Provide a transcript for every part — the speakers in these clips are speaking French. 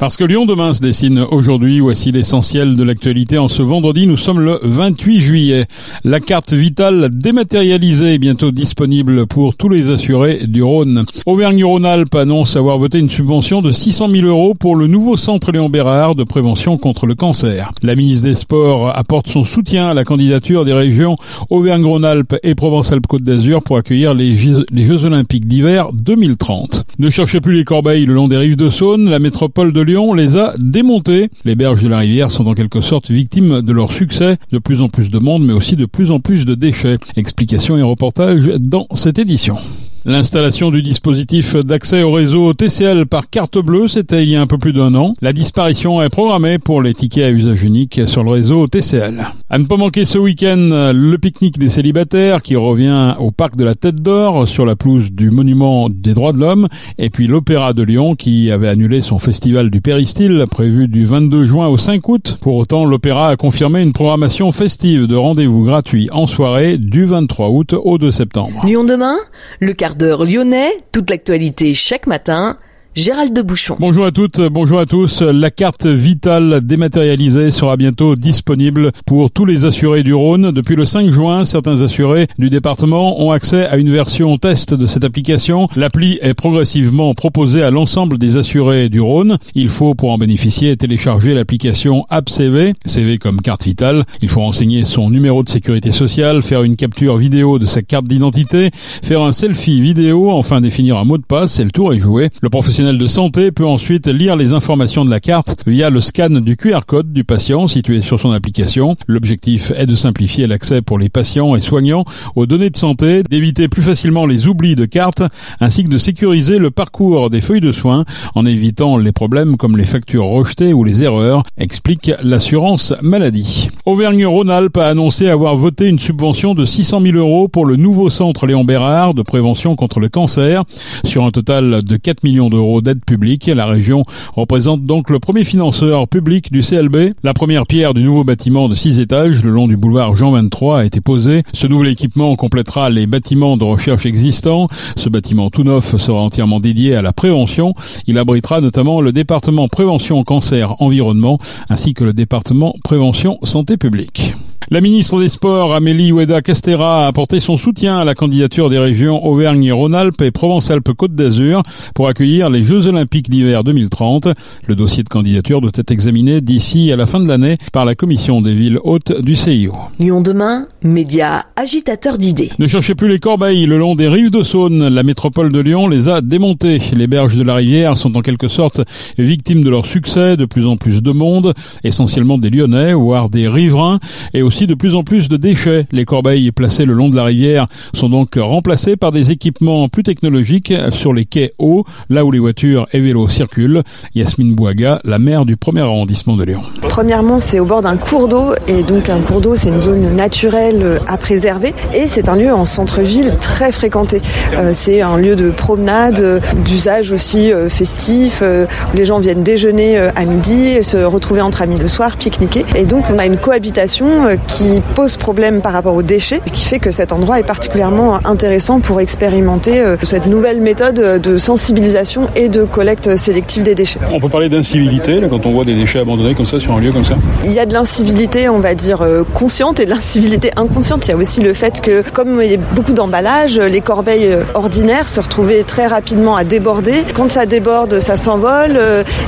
Parce que Lyon demain se dessine aujourd'hui, voici l'essentiel de l'actualité. En ce vendredi, nous sommes le 28 juillet. La carte vitale dématérialisée est bientôt disponible pour tous les assurés du Rhône. Auvergne-Rhône-Alpes annonce avoir voté une subvention de 600 000 euros pour le nouveau centre Léon Bérard de prévention contre le cancer. La ministre des Sports apporte son soutien à la candidature des régions Auvergne-Rhône-Alpes et Provence-Alpes-Côte d'Azur pour accueillir les Jeux, les Jeux Olympiques d'hiver 2030. Ne cherchez plus les corbeilles le long des rives de Saône, la métropole de Les a démontés. Les berges de la rivière sont en quelque sorte victimes de leur succès. De plus en plus de monde, mais aussi de plus en plus de déchets. Explications et reportages dans cette édition. L'installation du dispositif d'accès au réseau TCL par carte bleue, c'était il y a un peu plus d'un an. La disparition est programmée pour les tickets à usage unique sur le réseau TCL. À ne pas manquer ce week-end, le pique-nique des célibataires qui revient au parc de la Tête d'Or sur la pelouse du monument des droits de l'homme et puis l'Opéra de Lyon qui avait annulé son festival du Péristyle prévu du 22 juin au 5 août. Pour autant, l'Opéra a confirmé une programmation festive de rendez-vous gratuits en soirée du 23 août au 2 septembre. Lyon demain, le quart lyonnais, toute l'actualité chaque matin. Gérald de Bouchon. Bonjour à toutes, bonjour à tous. La carte vitale dématérialisée sera bientôt disponible pour tous les assurés du Rhône. Depuis le 5 juin, certains assurés du département ont accès à une version test de cette application. L'appli est progressivement proposée à l'ensemble des assurés du Rhône. Il faut pour en bénéficier télécharger l'application AppCV, CV comme carte vitale. Il faut renseigner son numéro de sécurité sociale, faire une capture vidéo de sa carte d'identité, faire un selfie vidéo, enfin définir un mot de passe et le tour est joué. Le professionnel de santé peut ensuite lire les informations de la carte via le scan du QR code du patient situé sur son application. L'objectif est de simplifier l'accès pour les patients et soignants aux données de santé, d'éviter plus facilement les oublis de cartes, ainsi que de sécuriser le parcours des feuilles de soins en évitant les problèmes comme les factures rejetées ou les erreurs, explique l'assurance maladie. Auvergne-Rhône-Alpes a annoncé avoir voté une subvention de 600 000 euros pour le nouveau centre Léon Bérard de prévention contre le cancer sur un total de 4 millions d'euros d'aide publique. La région représente donc le premier financeur public du CLB. La première pierre du nouveau bâtiment de 6 étages le long du boulevard Jean 23 a été posée. Ce nouvel équipement complétera les bâtiments de recherche existants. Ce bâtiment tout neuf sera entièrement dédié à la prévention. Il abritera notamment le département prévention cancer environnement ainsi que le département prévention santé publique. La ministre des Sports, Amélie Oueda Castera, a apporté son soutien à la candidature des régions Auvergne-Rhône-Alpes et Provence-Alpes-Côte d'Azur pour accueillir les Jeux Olympiques d'hiver 2030. Le dossier de candidature doit être examiné d'ici à la fin de l'année par la commission des villes hautes du CIO. Lyon demain, média agitateur d'idées. Ne cherchez plus les corbeilles le long des rives de Saône. La métropole de Lyon les a démontées. Les berges de la rivière sont en quelque sorte victimes de leur succès. De plus en plus de monde, essentiellement des Lyonnais, voire des riverains, et aussi de plus en plus de déchets. Les corbeilles placées le long de la rivière sont donc remplacées par des équipements plus technologiques sur les quais hauts, là où les voitures et vélos circulent. Yasmine Bouaga, la maire du premier arrondissement de Lyon. Premièrement, c'est au bord d'un cours d'eau et donc un cours d'eau, c'est une zone naturelle à préserver et c'est un lieu en centre-ville très fréquenté. Euh, c'est un lieu de promenade, euh, d'usage aussi euh, festif. où les gens viennent déjeuner à midi, se retrouver entre amis le soir, pique-niquer. Et donc on a une cohabitation qui pose problème par rapport aux déchets, qui fait que cet endroit est particulièrement intéressant pour expérimenter cette nouvelle méthode de sensibilisation et de collecte sélective des déchets. On peut parler d'incivilité quand on voit des déchets abandonnés comme ça sur un lieu comme ça Il y a de l'incivilité, on va dire, consciente et de l'incivilité inconsciente. Il y a aussi le fait que, comme il y a beaucoup d'emballages, les corbeilles ordinaires se retrouvaient très rapidement à déborder. Quand ça déborde, ça s'envole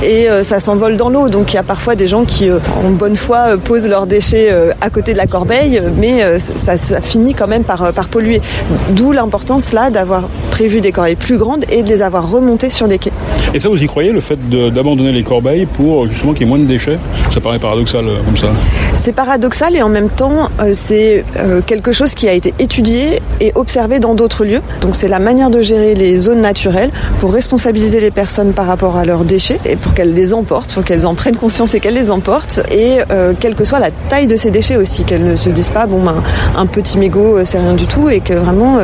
et ça s'envole dans l'eau. Donc il y a parfois des gens qui, en bonne foi, posent leurs déchets à côté de la corbeille, mais ça, ça finit quand même par, par polluer. D'où l'importance là d'avoir prévu des corbeilles plus grandes et de les avoir remontées sur les quais. Et ça, vous y croyez, le fait d'abandonner les corbeilles pour justement qu'il y ait moins de déchets? Ça paraît paradoxal comme ça. C'est paradoxal et en même temps, c'est quelque chose qui a été étudié et observé dans d'autres lieux. Donc c'est la manière de gérer les zones naturelles pour responsabiliser les personnes par rapport à leurs déchets et pour qu'elles les emportent, pour qu'elles en prennent conscience et qu'elles les emportent. Et euh, quelle que soit la taille de ces déchets aussi, qu'elles ne se disent pas bon ben un petit mégot c'est rien du tout et que vraiment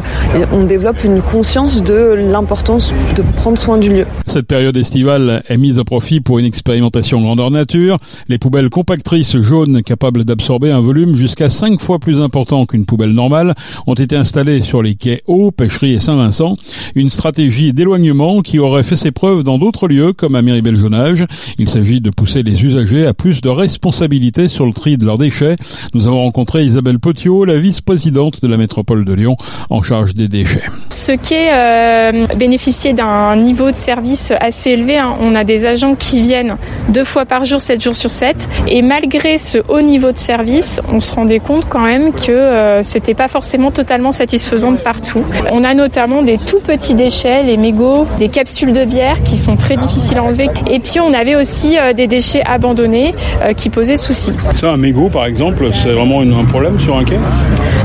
on développe une conscience de l'importance de prendre soin du lieu. Cette période estivale est mise à profit pour une expérimentation grandeur nature. Les poubelles compactrices jaunes capables d'absorber un volume jusqu'à 5 fois plus important qu'une poubelle normale ont été installées sur les quais Eau, Pêcherie et Saint-Vincent. Une stratégie d'éloignement qui aurait fait ses preuves dans d'autres lieux comme à Miribel-Jonage. Il s'agit de pousser les usagers à plus de responsabilité sur le tri de leurs déchets. Nous avons rencontré Isabelle Potiot, la vice-présidente de la métropole de Lyon en charge des déchets. Ce quai euh, bénéficiait d'un niveau de service assez élevé. Hein. On a des agents qui viennent deux fois par jour, sept jours sur sept. Et malgré ce haut niveau de service, on se rendait compte quand même que euh, c'était pas forcément totalement satisfaisant de partout. On a notamment des tout petits déchets, les mégots, des capsules de bière qui sont très difficiles à enlever. Et puis on avait aussi euh, des déchets abandonnés euh, qui posaient souci. Ça, un mégot par exemple, c'est vraiment un problème sur un quai?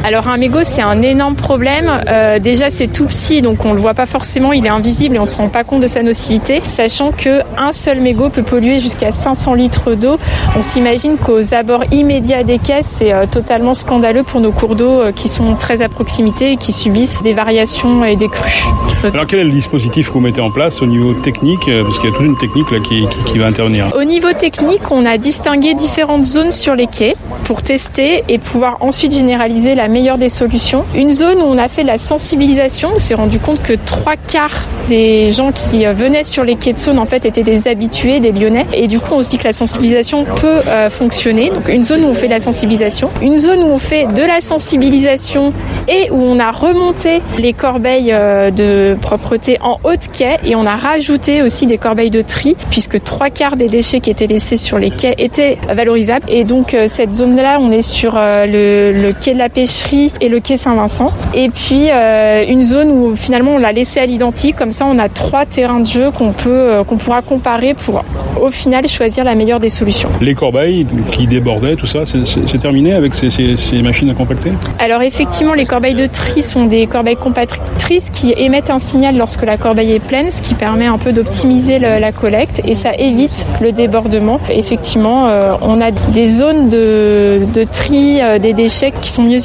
Alors un mégot, c'est un énorme problème. Euh, déjà, c'est tout petit, donc on le voit pas forcément, il est invisible et on se rend pas compte de sa nocivité, sachant que un seul mégot peut polluer jusqu'à 500 litres d'eau. On s'imagine qu'aux abords immédiats des quais, c'est totalement scandaleux pour nos cours d'eau qui sont très à proximité et qui subissent des variations et des crues. Alors quel est le dispositif que vous mettez en place au niveau technique Parce qu'il y a toute une technique là qui, qui va intervenir. Au niveau technique, on a distingué différentes zones sur les quais pour tester et pouvoir ensuite généraliser la meilleure des solutions. Une zone où on a fait de la sensibilisation, on s'est rendu compte que trois quarts des gens qui venaient sur les quais de Saône en fait étaient des habitués, des Lyonnais. Et du coup, on se dit que la sensibilisation peut euh, fonctionner. Donc une zone où on fait de la sensibilisation, une zone où on fait de la sensibilisation et où on a remonté les corbeilles euh, de propreté en haut de quai et on a rajouté aussi des corbeilles de tri puisque trois quarts des déchets qui étaient laissés sur les quais étaient valorisables. Et donc euh, cette zone-là, on est sur euh, le, quai de la et le quai Saint-Vincent. Et puis une zone où finalement on l'a laissé à l'identique. Comme ça, on a trois terrains de jeu qu'on peut qu'on pourra comparer pour au final choisir la meilleure des solutions. Les corbeilles qui débordaient, tout ça, c'est terminé avec ces, ces machines à compacter? Alors effectivement, les corbeilles de tri sont des corbeilles compactrices qui émettent un signal lorsque la corbeille est pleine, ce qui permet un peu d'optimiser la collecte et ça évite le débordement. Effectivement, euh, on a des zones de, tri euh, des déchets qui sont mieux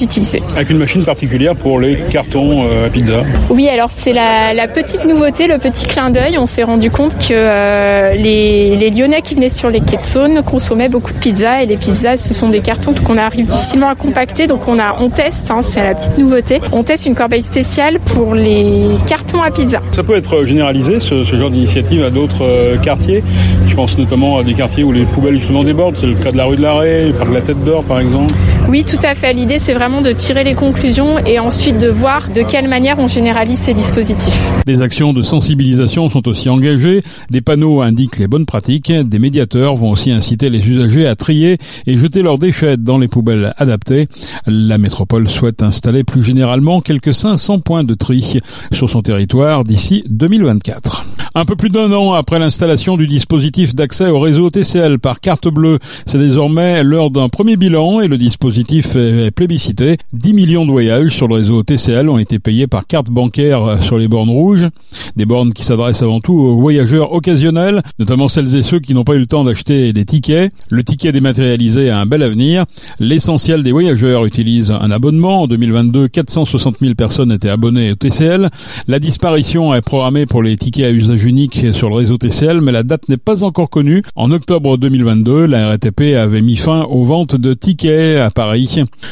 Avec une machine particulière pour les cartons euh, à pizza Oui, alors c'est la, petite nouveauté, le petit clin d'œil. On s'est rendu compte que les, les, Lyonnais qui venaient sur les quais de Saône consommaient beaucoup de pizza et les pizzas, ce sont des cartons qu'on arrive difficilement à compacter. Donc on, a, on teste, hein, c'est la petite nouveauté. On teste une corbeille spéciale pour les cartons à pizza. Ça peut être généralisé, ce, genre d'initiative, à d'autres euh, quartiers. Je pense notamment à des quartiers où les poubelles justement débordent. C'est le cas de la rue de l'Arrêt, de la Tête d'Or par exemple. Oui, tout à fait. L'idée, c'est vraiment de tirer les conclusions et ensuite de voir de quelle manière on généralise ces dispositifs. Des actions de sensibilisation sont aussi engagées. Des panneaux indiquent les bonnes pratiques. Des médiateurs vont aussi inciter les usagers à trier et jeter leurs déchets dans les poubelles adaptées. La métropole souhaite installer plus généralement quelques 500 points de tri sur son territoire d'ici 2024. Un peu plus d'un an après l'installation du dispositif d'accès au réseau TCL par carte bleue, c'est désormais l'heure d'un premier bilan et le dispositif est plébiscité. 10 millions de voyages sur le réseau TCL ont été payés par carte bancaire sur les bornes rouges. Des bornes qui s'adressent avant tout aux voyageurs occasionnels, notamment celles et ceux qui n'ont pas eu le temps d'acheter des tickets. Le ticket dématérialisé a un bel avenir. L'essentiel des voyageurs utilisent un abonnement. En 2022, 460 000 personnes étaient abonnées au TCL. La disparition est programmée pour les tickets à usage unique sur le réseau TCL, mais la date n'est pas encore connue. En octobre 2022, la RATP avait mis fin aux ventes de tickets à Paris.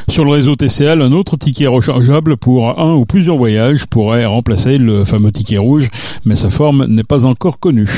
Sur le réseau TCL, un autre ticket rechargeable pour un ou plusieurs voyages pourrait remplacer le fameux ticket rouge, mais sa forme n'est pas encore connue.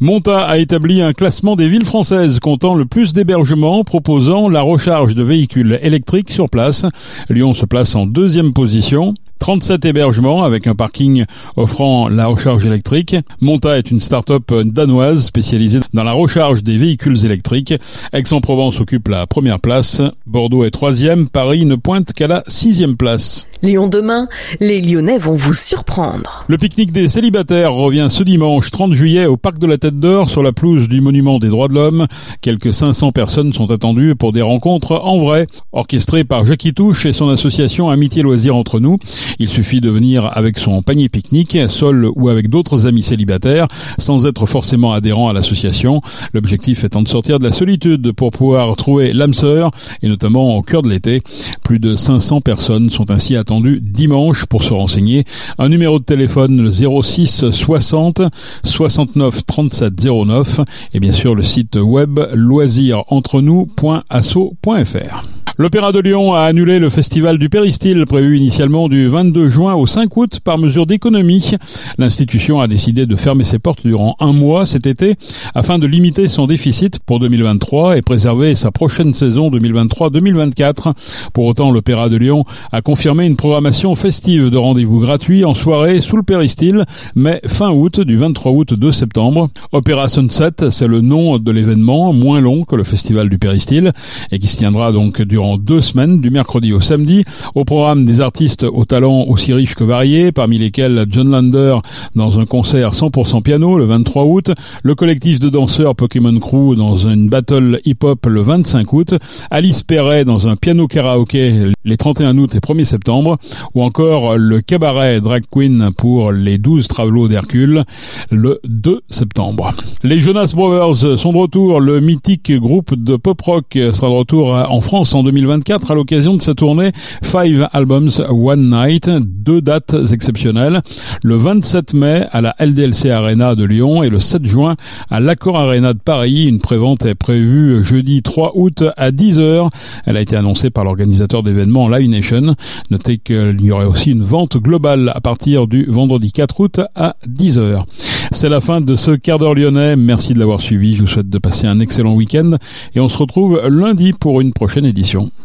Monta a établi un classement des villes françaises comptant le plus d'hébergements proposant la recharge de véhicules électriques sur place. Lyon se place en deuxième position. 37 hébergements avec un parking offrant la recharge électrique. Monta est une start-up danoise spécialisée dans la recharge des véhicules électriques. Aix-en-Provence occupe la première place. Bordeaux est troisième. Paris ne pointe qu'à la sixième place. Lyon demain, les Lyonnais vont vous surprendre. Le pique-nique des célibataires revient ce dimanche 30 juillet au Parc de la Tête d'Or sur la pelouse du Monument des Droits de l'Homme. Quelques 500 personnes sont attendues pour des rencontres en vrai, orchestrées par Jackie Touche et son association Amitié Loisirs entre nous. Il suffit de venir avec son panier pique-nique, seul ou avec d'autres amis célibataires, sans être forcément adhérent à l'association. L'objectif étant de sortir de la solitude pour pouvoir trouver l'âme sœur, et notamment au cœur de l'été. Plus de 500 personnes sont ainsi attendues dimanche pour se renseigner. Un numéro de téléphone, le 06 60 69 37 09, et bien sûr le site web loisirentre-nous.asso.fr. L'Opéra de Lyon a annulé le festival du Péristyle prévu initialement du 22 juin au 5 août par mesure d'économie. L'institution a décidé de fermer ses portes durant un mois cet été afin de limiter son déficit pour 2023 et préserver sa prochaine saison 2023-2024. Pour autant, l'Opéra de Lyon a confirmé une programmation festive de rendez-vous gratuits en soirée sous le Péristyle, mais fin août du 23 août 2 septembre. Opéra Sunset, c'est le nom de l'événement, moins long que le festival du Péristyle et qui se tiendra donc durant deux semaines, du mercredi au samedi. Au programme des artistes aux talents aussi riches que variés, parmi lesquels John Lander dans un concert 100% piano le 23 août, le collectif de danseurs Pokémon Crew dans une battle hip-hop le 25 août, Alice Perret dans un piano karaoké les 31 août et 1er septembre, ou encore le cabaret Drag Queen pour les 12 travelots d'Hercule le 2 septembre. Les Jonas Brothers sont de retour. Le mythique groupe de pop rock sera de retour en France en 2024 à l'occasion de sa tournée Five Albums One Night. Deux dates exceptionnelles. Le 27 mai à la LDLC Arena de Lyon et le 7 juin à l'Accor Arena de Paris. Une prévente est prévue jeudi 3 août à 10h. Elle a été annoncée par l'organisateur d'événements Live Nation. Notez qu'il y aurait aussi une vente globale à partir du vendredi 4 août à 10h. C'est la fin de ce quart d'heure lyonnais. Merci de l'avoir suivi. Je vous souhaite de passer un excellent week-end et on se retrouve lundi pour une prochaine édition.